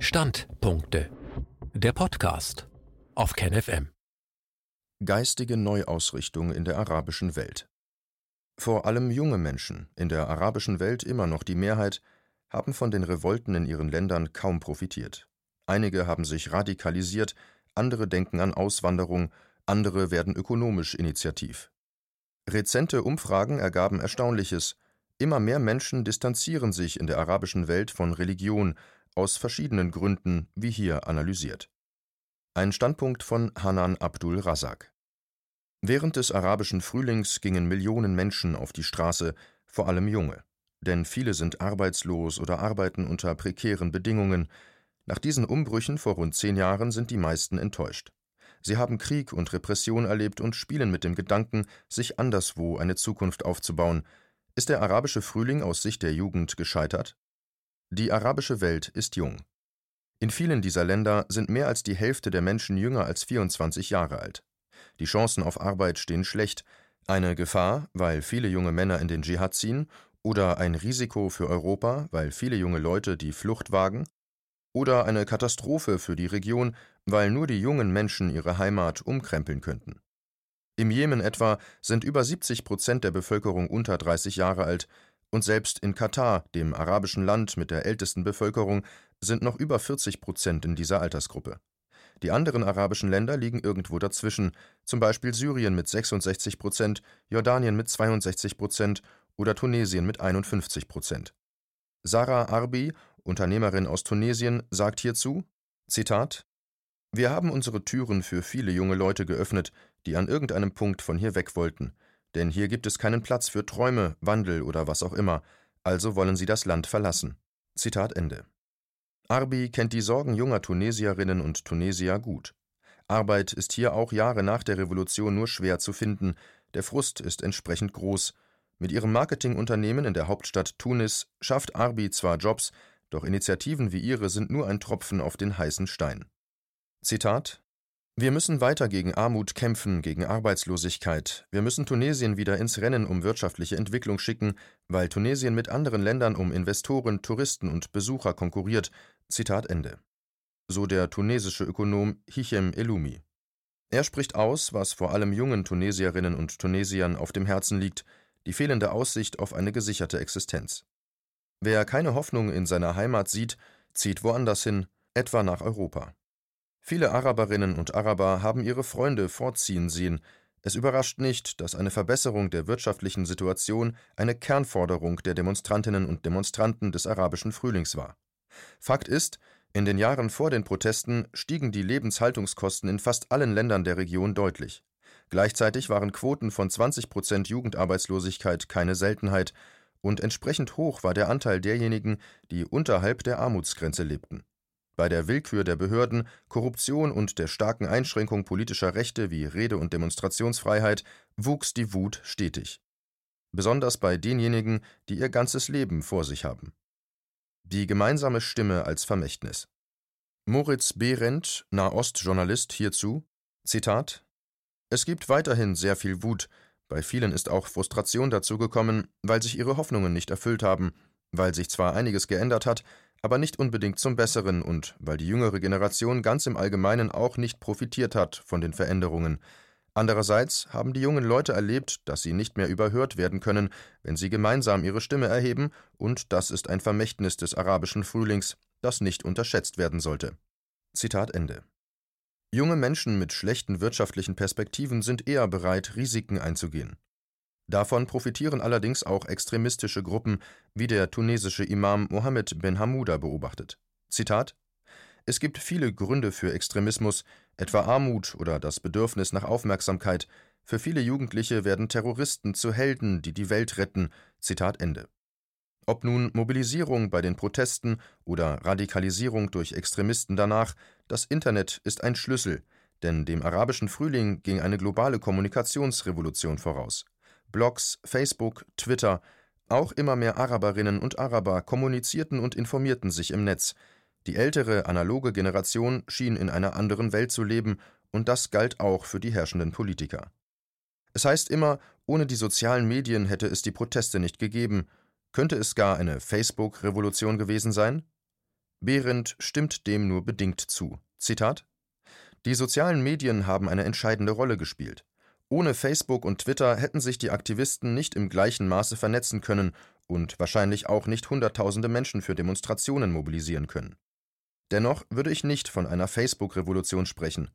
Standpunkte. Der Podcast auf KenFM. Geistige Neuausrichtung in der arabischen Welt. Vor allem junge Menschen, in der arabischen Welt immer noch die Mehrheit, haben von den Revolten in ihren Ländern kaum profitiert. Einige haben sich radikalisiert, andere denken an Auswanderung, andere werden ökonomisch initiativ. Rezente Umfragen ergaben Erstaunliches. Immer mehr Menschen distanzieren sich in der arabischen Welt von Religion, aus verschiedenen Gründen, wie hier analysiert. Ein Standpunkt von Hanan Abdul Razak. Während des arabischen Frühlings gingen Millionen Menschen auf die Straße, vor allem junge. Denn viele sind arbeitslos oder arbeiten unter prekären Bedingungen. Nach diesen Umbrüchen vor rund zehn Jahren sind die meisten enttäuscht. Sie haben Krieg und Repression erlebt und spielen mit dem Gedanken, sich anderswo eine Zukunft aufzubauen. Ist der arabische Frühling aus Sicht der Jugend gescheitert? Die arabische Welt ist jung. In vielen dieser Länder sind mehr als die Hälfte der Menschen jünger als 24 Jahre alt. Die Chancen auf Arbeit stehen schlecht. Eine Gefahr, weil viele junge Männer in den Dschihad ziehen, oder ein Risiko für Europa, weil viele junge Leute die Flucht wagen, oder eine Katastrophe für die Region, weil nur die jungen Menschen ihre Heimat umkrempeln könnten. Im Jemen etwa sind über 70 Prozent der Bevölkerung unter 30 Jahre alt, und selbst in Katar, dem arabischen Land mit der ältesten Bevölkerung, sind noch über 40 Prozent in dieser Altersgruppe. Die anderen arabischen Länder liegen irgendwo dazwischen, zum Beispiel Syrien mit 66 Prozent, Jordanien mit 62 Prozent oder Tunesien mit 51 Prozent. Sarah Arbi, Unternehmerin aus Tunesien, sagt hierzu: Zitat: Wir haben unsere Türen für viele junge Leute geöffnet, die an irgendeinem Punkt von hier weg wollten. Denn hier gibt es keinen Platz für Träume, Wandel oder was auch immer, also wollen sie das Land verlassen. Zitat Ende. Arbi kennt die Sorgen junger Tunesierinnen und Tunesier gut. Arbeit ist hier auch Jahre nach der Revolution nur schwer zu finden, der Frust ist entsprechend groß. Mit ihrem Marketingunternehmen in der Hauptstadt Tunis schafft Arbi zwar Jobs, doch Initiativen wie ihre sind nur ein Tropfen auf den heißen Stein. Zitat wir müssen weiter gegen Armut kämpfen, gegen Arbeitslosigkeit. Wir müssen Tunesien wieder ins Rennen um wirtschaftliche Entwicklung schicken, weil Tunesien mit anderen Ländern um Investoren, Touristen und Besucher konkurriert. Zitat Ende. So der tunesische Ökonom Hichem Elumi. Er spricht aus, was vor allem jungen Tunesierinnen und Tunesiern auf dem Herzen liegt, die fehlende Aussicht auf eine gesicherte Existenz. Wer keine Hoffnung in seiner Heimat sieht, zieht woanders hin, etwa nach Europa. Viele Araberinnen und Araber haben ihre Freunde fortziehen sehen. Es überrascht nicht, dass eine Verbesserung der wirtschaftlichen Situation eine Kernforderung der Demonstrantinnen und Demonstranten des arabischen Frühlings war. Fakt ist, in den Jahren vor den Protesten stiegen die Lebenshaltungskosten in fast allen Ländern der Region deutlich. Gleichzeitig waren Quoten von 20 Prozent Jugendarbeitslosigkeit keine Seltenheit und entsprechend hoch war der Anteil derjenigen, die unterhalb der Armutsgrenze lebten. Bei der Willkür der Behörden, Korruption und der starken Einschränkung politischer Rechte wie Rede- und Demonstrationsfreiheit wuchs die Wut stetig. Besonders bei denjenigen, die ihr ganzes Leben vor sich haben. Die gemeinsame Stimme als Vermächtnis. Moritz Behrendt, Nahostjournalist, hierzu: Zitat: Es gibt weiterhin sehr viel Wut. Bei vielen ist auch Frustration dazu gekommen, weil sich ihre Hoffnungen nicht erfüllt haben, weil sich zwar einiges geändert hat, aber nicht unbedingt zum Besseren und weil die jüngere Generation ganz im Allgemeinen auch nicht profitiert hat von den Veränderungen. Andererseits haben die jungen Leute erlebt, dass sie nicht mehr überhört werden können, wenn sie gemeinsam ihre Stimme erheben, und das ist ein Vermächtnis des arabischen Frühlings, das nicht unterschätzt werden sollte. Zitat Ende. Junge Menschen mit schlechten wirtschaftlichen Perspektiven sind eher bereit, Risiken einzugehen. Davon profitieren allerdings auch extremistische Gruppen, wie der tunesische Imam Mohammed Ben Hamouda beobachtet. Zitat Es gibt viele Gründe für Extremismus, etwa Armut oder das Bedürfnis nach Aufmerksamkeit. Für viele Jugendliche werden Terroristen zu Helden, die die Welt retten. Zitat Ende. Ob nun Mobilisierung bei den Protesten oder Radikalisierung durch Extremisten danach, das Internet ist ein Schlüssel, denn dem arabischen Frühling ging eine globale Kommunikationsrevolution voraus. Blogs, Facebook, Twitter, auch immer mehr Araberinnen und Araber kommunizierten und informierten sich im Netz. Die ältere, analoge Generation schien in einer anderen Welt zu leben, und das galt auch für die herrschenden Politiker. Es heißt immer, ohne die sozialen Medien hätte es die Proteste nicht gegeben. Könnte es gar eine Facebook-Revolution gewesen sein? Behrendt stimmt dem nur bedingt zu. Zitat Die sozialen Medien haben eine entscheidende Rolle gespielt. Ohne Facebook und Twitter hätten sich die Aktivisten nicht im gleichen Maße vernetzen können und wahrscheinlich auch nicht Hunderttausende Menschen für Demonstrationen mobilisieren können. Dennoch würde ich nicht von einer Facebook-Revolution sprechen.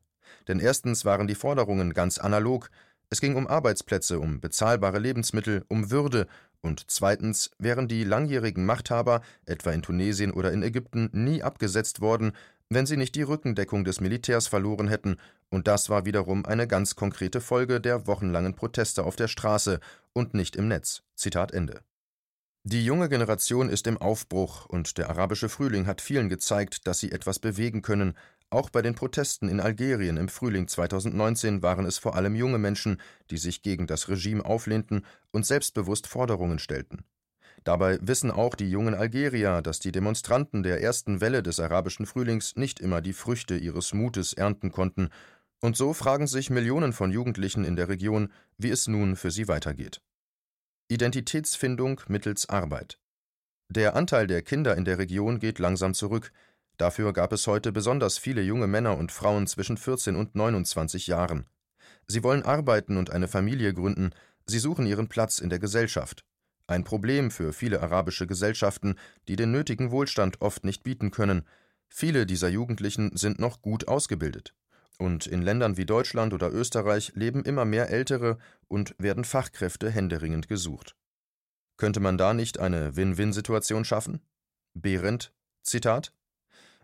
Denn erstens waren die Forderungen ganz analog, es ging um Arbeitsplätze, um bezahlbare Lebensmittel, um Würde, und zweitens wären die langjährigen Machthaber, etwa in Tunesien oder in Ägypten, nie abgesetzt worden, wenn sie nicht die Rückendeckung des Militärs verloren hätten, und das war wiederum eine ganz konkrete Folge der wochenlangen Proteste auf der Straße und nicht im Netz. Zitat Ende. Die junge Generation ist im Aufbruch, und der arabische Frühling hat vielen gezeigt, dass sie etwas bewegen können. Auch bei den Protesten in Algerien im Frühling 2019 waren es vor allem junge Menschen, die sich gegen das Regime auflehnten und selbstbewusst Forderungen stellten. Dabei wissen auch die jungen Algerier, dass die Demonstranten der ersten Welle des arabischen Frühlings nicht immer die Früchte ihres Mutes ernten konnten, und so fragen sich Millionen von Jugendlichen in der Region, wie es nun für sie weitergeht. Identitätsfindung mittels Arbeit. Der Anteil der Kinder in der Region geht langsam zurück. Dafür gab es heute besonders viele junge Männer und Frauen zwischen 14 und 29 Jahren. Sie wollen arbeiten und eine Familie gründen, sie suchen ihren Platz in der Gesellschaft. Ein Problem für viele arabische Gesellschaften, die den nötigen Wohlstand oft nicht bieten können. Viele dieser Jugendlichen sind noch gut ausgebildet. Und in Ländern wie Deutschland oder Österreich leben immer mehr Ältere und werden Fachkräfte händeringend gesucht. Könnte man da nicht eine Win-Win-Situation schaffen? Behrendt, Zitat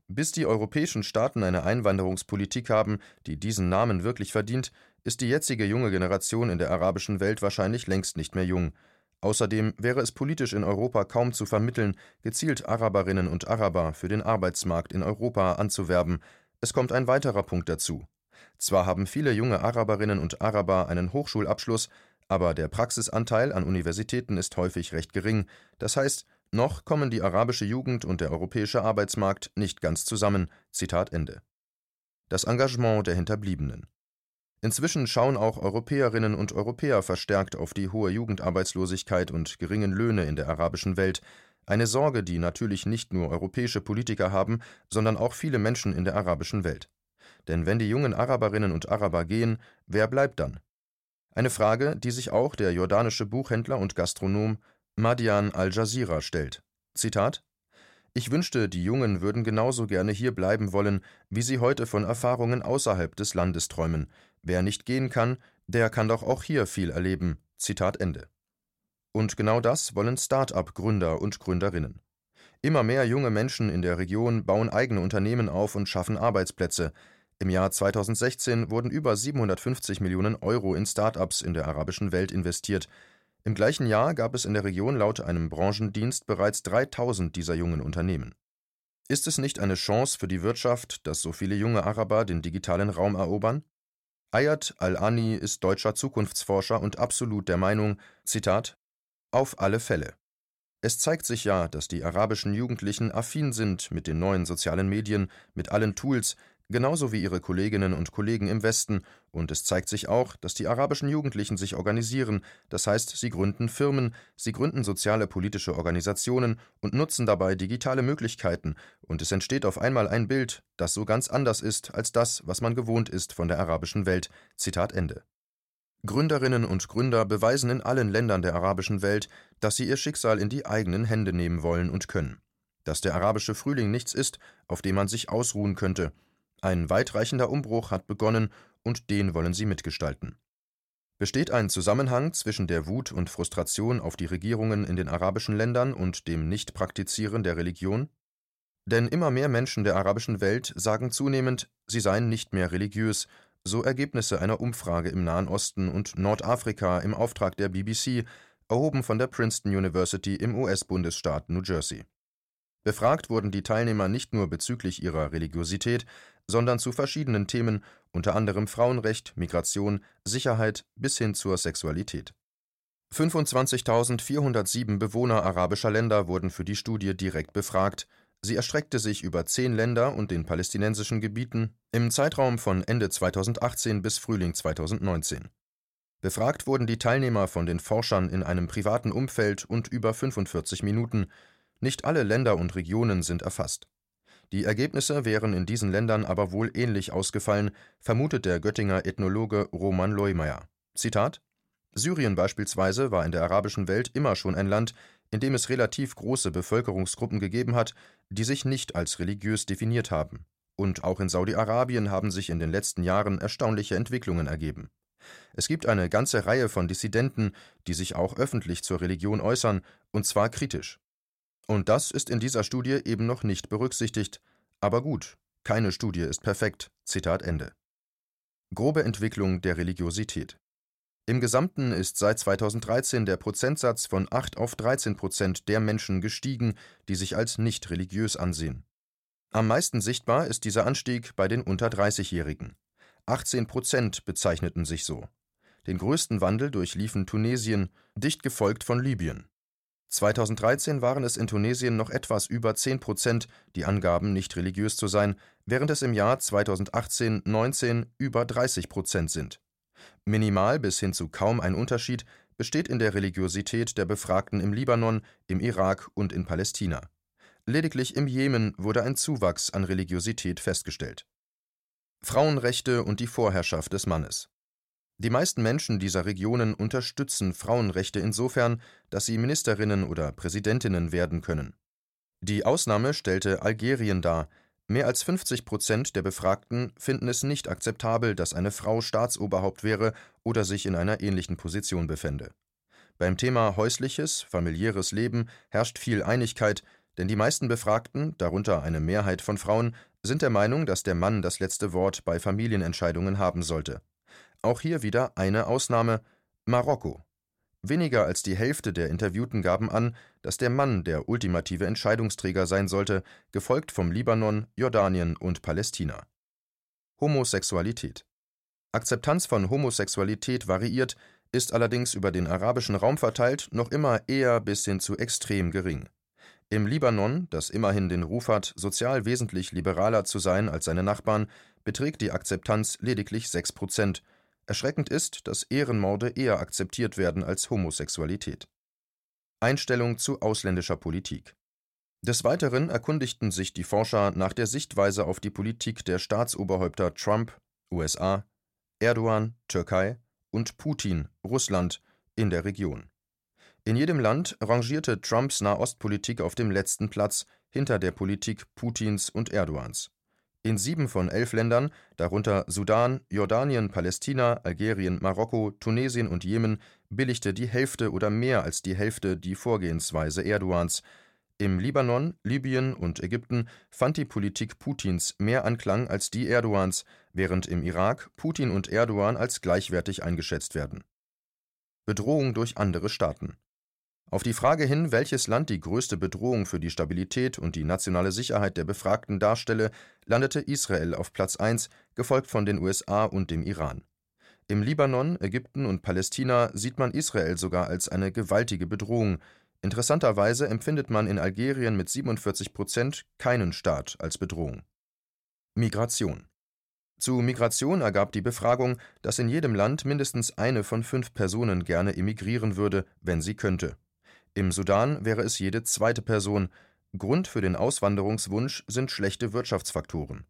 Bis die europäischen Staaten eine Einwanderungspolitik haben, die diesen Namen wirklich verdient, ist die jetzige junge Generation in der arabischen Welt wahrscheinlich längst nicht mehr jung. Außerdem wäre es politisch in Europa kaum zu vermitteln, gezielt Araberinnen und Araber für den Arbeitsmarkt in Europa anzuwerben. Es kommt ein weiterer Punkt dazu. Zwar haben viele junge Araberinnen und Araber einen Hochschulabschluss, aber der Praxisanteil an Universitäten ist häufig recht gering. Das heißt, noch kommen die arabische Jugend und der europäische Arbeitsmarkt nicht ganz zusammen. Zitat Ende. Das Engagement der Hinterbliebenen. Inzwischen schauen auch Europäerinnen und Europäer verstärkt auf die hohe Jugendarbeitslosigkeit und geringen Löhne in der arabischen Welt, eine Sorge, die natürlich nicht nur europäische Politiker haben, sondern auch viele Menschen in der arabischen Welt. Denn wenn die jungen Araberinnen und Araber gehen, wer bleibt dann? Eine Frage, die sich auch der jordanische Buchhändler und Gastronom Madian al-Jazira stellt. Zitat ich wünschte, die Jungen würden genauso gerne hier bleiben wollen, wie sie heute von Erfahrungen außerhalb des Landes träumen. Wer nicht gehen kann, der kann doch auch hier viel erleben. Zitat Ende. Und genau das wollen Start-up-Gründer und Gründerinnen. Immer mehr junge Menschen in der Region bauen eigene Unternehmen auf und schaffen Arbeitsplätze. Im Jahr 2016 wurden über 750 Millionen Euro in Start-ups in der arabischen Welt investiert. Im gleichen Jahr gab es in der Region laut einem Branchendienst bereits 3000 dieser jungen Unternehmen. Ist es nicht eine Chance für die Wirtschaft, dass so viele junge Araber den digitalen Raum erobern? Ayat al-Ani ist deutscher Zukunftsforscher und absolut der Meinung, Zitat, auf alle Fälle. Es zeigt sich ja, dass die arabischen Jugendlichen affin sind mit den neuen sozialen Medien, mit allen Tools, genauso wie ihre Kolleginnen und Kollegen im Westen, und es zeigt sich auch, dass die arabischen Jugendlichen sich organisieren, das heißt, sie gründen Firmen, sie gründen soziale politische Organisationen und nutzen dabei digitale Möglichkeiten, und es entsteht auf einmal ein Bild, das so ganz anders ist als das, was man gewohnt ist von der arabischen Welt. Zitat Ende. Gründerinnen und Gründer beweisen in allen Ländern der arabischen Welt, dass sie ihr Schicksal in die eigenen Hände nehmen wollen und können. Dass der arabische Frühling nichts ist, auf dem man sich ausruhen könnte, ein weitreichender Umbruch hat begonnen und den wollen sie mitgestalten. Besteht ein Zusammenhang zwischen der Wut und Frustration auf die Regierungen in den arabischen Ländern und dem Nichtpraktizieren der Religion? Denn immer mehr Menschen der arabischen Welt sagen zunehmend, sie seien nicht mehr religiös, so Ergebnisse einer Umfrage im Nahen Osten und Nordafrika im Auftrag der BBC, erhoben von der Princeton University im US-Bundesstaat New Jersey. Befragt wurden die Teilnehmer nicht nur bezüglich ihrer Religiosität, sondern zu verschiedenen Themen, unter anderem Frauenrecht, Migration, Sicherheit bis hin zur Sexualität. 25.407 Bewohner arabischer Länder wurden für die Studie direkt befragt. Sie erstreckte sich über zehn Länder und den palästinensischen Gebieten im Zeitraum von Ende 2018 bis Frühling 2019. Befragt wurden die Teilnehmer von den Forschern in einem privaten Umfeld und über 45 Minuten. Nicht alle Länder und Regionen sind erfasst. Die Ergebnisse wären in diesen Ländern aber wohl ähnlich ausgefallen, vermutet der Göttinger Ethnologe Roman Leumeyer. Zitat Syrien beispielsweise war in der arabischen Welt immer schon ein Land, in dem es relativ große Bevölkerungsgruppen gegeben hat, die sich nicht als religiös definiert haben. Und auch in Saudi-Arabien haben sich in den letzten Jahren erstaunliche Entwicklungen ergeben. Es gibt eine ganze Reihe von Dissidenten, die sich auch öffentlich zur Religion äußern, und zwar kritisch. Und das ist in dieser Studie eben noch nicht berücksichtigt. Aber gut, keine Studie ist perfekt. Zitat Ende. Grobe Entwicklung der Religiosität. Im Gesamten ist seit 2013 der Prozentsatz von 8 auf 13 Prozent der Menschen gestiegen, die sich als nicht religiös ansehen. Am meisten sichtbar ist dieser Anstieg bei den unter 30-Jährigen. 18 Prozent bezeichneten sich so. Den größten Wandel durchliefen Tunesien, dicht gefolgt von Libyen. 2013 waren es in Tunesien noch etwas über 10 Prozent, die angaben, nicht religiös zu sein, während es im Jahr 2018-19 über 30 Prozent sind. Minimal bis hin zu kaum ein Unterschied besteht in der Religiosität der Befragten im Libanon, im Irak und in Palästina. Lediglich im Jemen wurde ein Zuwachs an Religiosität festgestellt. Frauenrechte und die Vorherrschaft des Mannes. Die meisten Menschen dieser Regionen unterstützen Frauenrechte insofern, dass sie Ministerinnen oder Präsidentinnen werden können. Die Ausnahme stellte Algerien dar, Mehr als 50 Prozent der Befragten finden es nicht akzeptabel, dass eine Frau Staatsoberhaupt wäre oder sich in einer ähnlichen Position befände. Beim Thema häusliches, familiäres Leben herrscht viel Einigkeit, denn die meisten Befragten, darunter eine Mehrheit von Frauen, sind der Meinung, dass der Mann das letzte Wort bei Familienentscheidungen haben sollte. Auch hier wieder eine Ausnahme Marokko. Weniger als die Hälfte der Interviewten gaben an, dass der Mann der ultimative Entscheidungsträger sein sollte, gefolgt vom Libanon, Jordanien und Palästina. Homosexualität Akzeptanz von Homosexualität variiert, ist allerdings über den arabischen Raum verteilt noch immer eher bis hin zu extrem gering. Im Libanon, das immerhin den Ruf hat, sozial wesentlich liberaler zu sein als seine Nachbarn, beträgt die Akzeptanz lediglich 6 Prozent, Erschreckend ist, dass Ehrenmorde eher akzeptiert werden als Homosexualität. Einstellung zu ausländischer Politik Des Weiteren erkundigten sich die Forscher nach der Sichtweise auf die Politik der Staatsoberhäupter Trump (USA), Erdogan (Türkei) und Putin (Russland) in der Region. In jedem Land rangierte Trumps Nahostpolitik auf dem letzten Platz hinter der Politik Putins und Erdogans in sieben von elf Ländern, darunter Sudan, Jordanien, Palästina, Algerien, Marokko, Tunesien und Jemen, billigte die Hälfte oder mehr als die Hälfte die Vorgehensweise Erdogans. Im Libanon, Libyen und Ägypten fand die Politik Putins mehr Anklang als die Erdogans, während im Irak Putin und Erdogan als gleichwertig eingeschätzt werden. Bedrohung durch andere Staaten auf die Frage hin, welches Land die größte Bedrohung für die Stabilität und die nationale Sicherheit der Befragten darstelle, landete Israel auf Platz 1, gefolgt von den USA und dem Iran. Im Libanon, Ägypten und Palästina sieht man Israel sogar als eine gewaltige Bedrohung. Interessanterweise empfindet man in Algerien mit 47 Prozent keinen Staat als Bedrohung. Migration Zu Migration ergab die Befragung, dass in jedem Land mindestens eine von fünf Personen gerne emigrieren würde, wenn sie könnte im Sudan wäre es jede zweite Person. Grund für den Auswanderungswunsch sind schlechte Wirtschaftsfaktoren.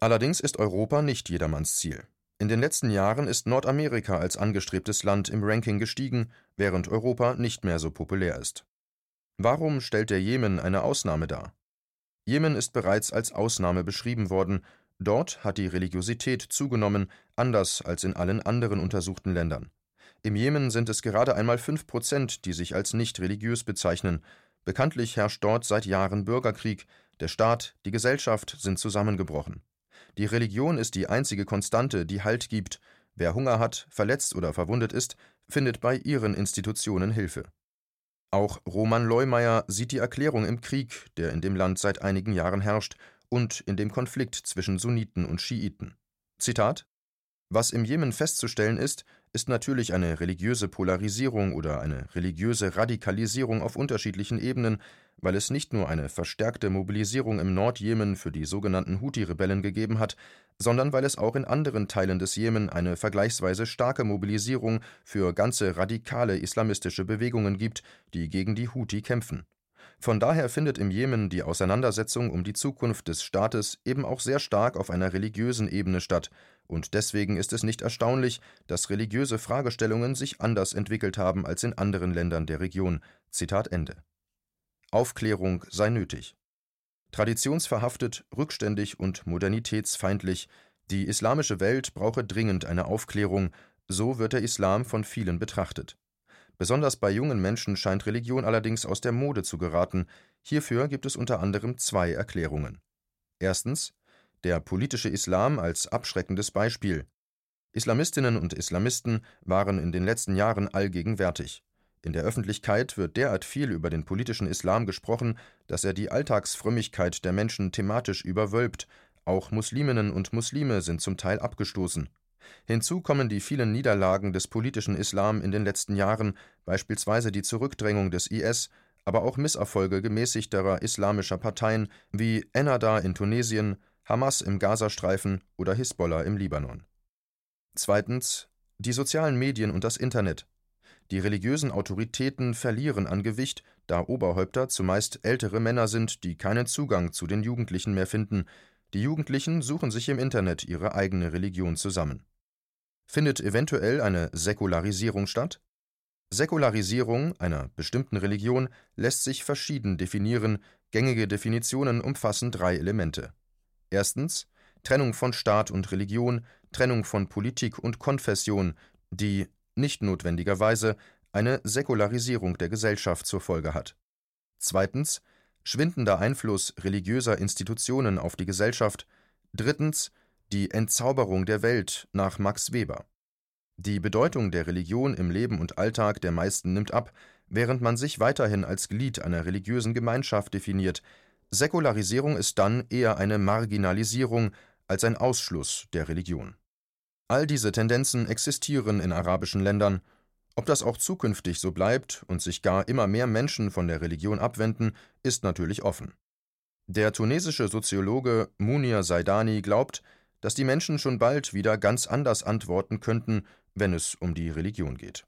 Allerdings ist Europa nicht jedermanns Ziel. In den letzten Jahren ist Nordamerika als angestrebtes Land im Ranking gestiegen, während Europa nicht mehr so populär ist. Warum stellt der Jemen eine Ausnahme dar? Jemen ist bereits als Ausnahme beschrieben worden, dort hat die Religiosität zugenommen, anders als in allen anderen untersuchten Ländern. Im Jemen sind es gerade einmal fünf Prozent, die sich als nicht religiös bezeichnen. Bekanntlich herrscht dort seit Jahren Bürgerkrieg, der Staat, die Gesellschaft sind zusammengebrochen. Die Religion ist die einzige Konstante, die Halt gibt. Wer Hunger hat, verletzt oder verwundet ist, findet bei ihren Institutionen Hilfe. Auch Roman Leumeyer sieht die Erklärung im Krieg, der in dem Land seit einigen Jahren herrscht, und in dem Konflikt zwischen Sunniten und Schiiten. Zitat Was im Jemen festzustellen ist, ist natürlich eine religiöse Polarisierung oder eine religiöse Radikalisierung auf unterschiedlichen Ebenen, weil es nicht nur eine verstärkte Mobilisierung im Nordjemen für die sogenannten Houthi-Rebellen gegeben hat, sondern weil es auch in anderen Teilen des Jemen eine vergleichsweise starke Mobilisierung für ganze radikale islamistische Bewegungen gibt, die gegen die Houthi kämpfen. Von daher findet im Jemen die Auseinandersetzung um die Zukunft des Staates eben auch sehr stark auf einer religiösen Ebene statt, und deswegen ist es nicht erstaunlich, dass religiöse Fragestellungen sich anders entwickelt haben als in anderen Ländern der Region. Zitat Ende. Aufklärung sei nötig. Traditionsverhaftet, rückständig und modernitätsfeindlich, die islamische Welt brauche dringend eine Aufklärung, so wird der Islam von vielen betrachtet. Besonders bei jungen Menschen scheint Religion allerdings aus der Mode zu geraten. Hierfür gibt es unter anderem zwei Erklärungen. Erstens der politische Islam als abschreckendes Beispiel. Islamistinnen und Islamisten waren in den letzten Jahren allgegenwärtig. In der Öffentlichkeit wird derart viel über den politischen Islam gesprochen, dass er die Alltagsfrömmigkeit der Menschen thematisch überwölbt, auch Musliminnen und Muslime sind zum Teil abgestoßen. Hinzu kommen die vielen Niederlagen des politischen Islam in den letzten Jahren, beispielsweise die Zurückdrängung des IS, aber auch Misserfolge gemäßigterer islamischer Parteien wie Ennahda in Tunesien, Hamas im Gazastreifen oder Hisbollah im Libanon. Zweitens die sozialen Medien und das Internet. Die religiösen Autoritäten verlieren an Gewicht, da Oberhäupter zumeist ältere Männer sind, die keinen Zugang zu den Jugendlichen mehr finden. Die Jugendlichen suchen sich im Internet ihre eigene Religion zusammen. Findet eventuell eine Säkularisierung statt? Säkularisierung einer bestimmten Religion lässt sich verschieden definieren, gängige Definitionen umfassen drei Elemente. Erstens Trennung von Staat und Religion, Trennung von Politik und Konfession, die nicht notwendigerweise eine Säkularisierung der Gesellschaft zur Folge hat. Zweitens schwindender Einfluss religiöser Institutionen auf die Gesellschaft. Drittens die Entzauberung der Welt nach Max Weber. Die Bedeutung der Religion im Leben und Alltag der meisten nimmt ab, während man sich weiterhin als Glied einer religiösen Gemeinschaft definiert, Säkularisierung ist dann eher eine Marginalisierung als ein Ausschluss der Religion. All diese Tendenzen existieren in arabischen Ländern. Ob das auch zukünftig so bleibt und sich gar immer mehr Menschen von der Religion abwenden, ist natürlich offen. Der tunesische Soziologe Munir Saidani glaubt, dass die Menschen schon bald wieder ganz anders antworten könnten, wenn es um die Religion geht.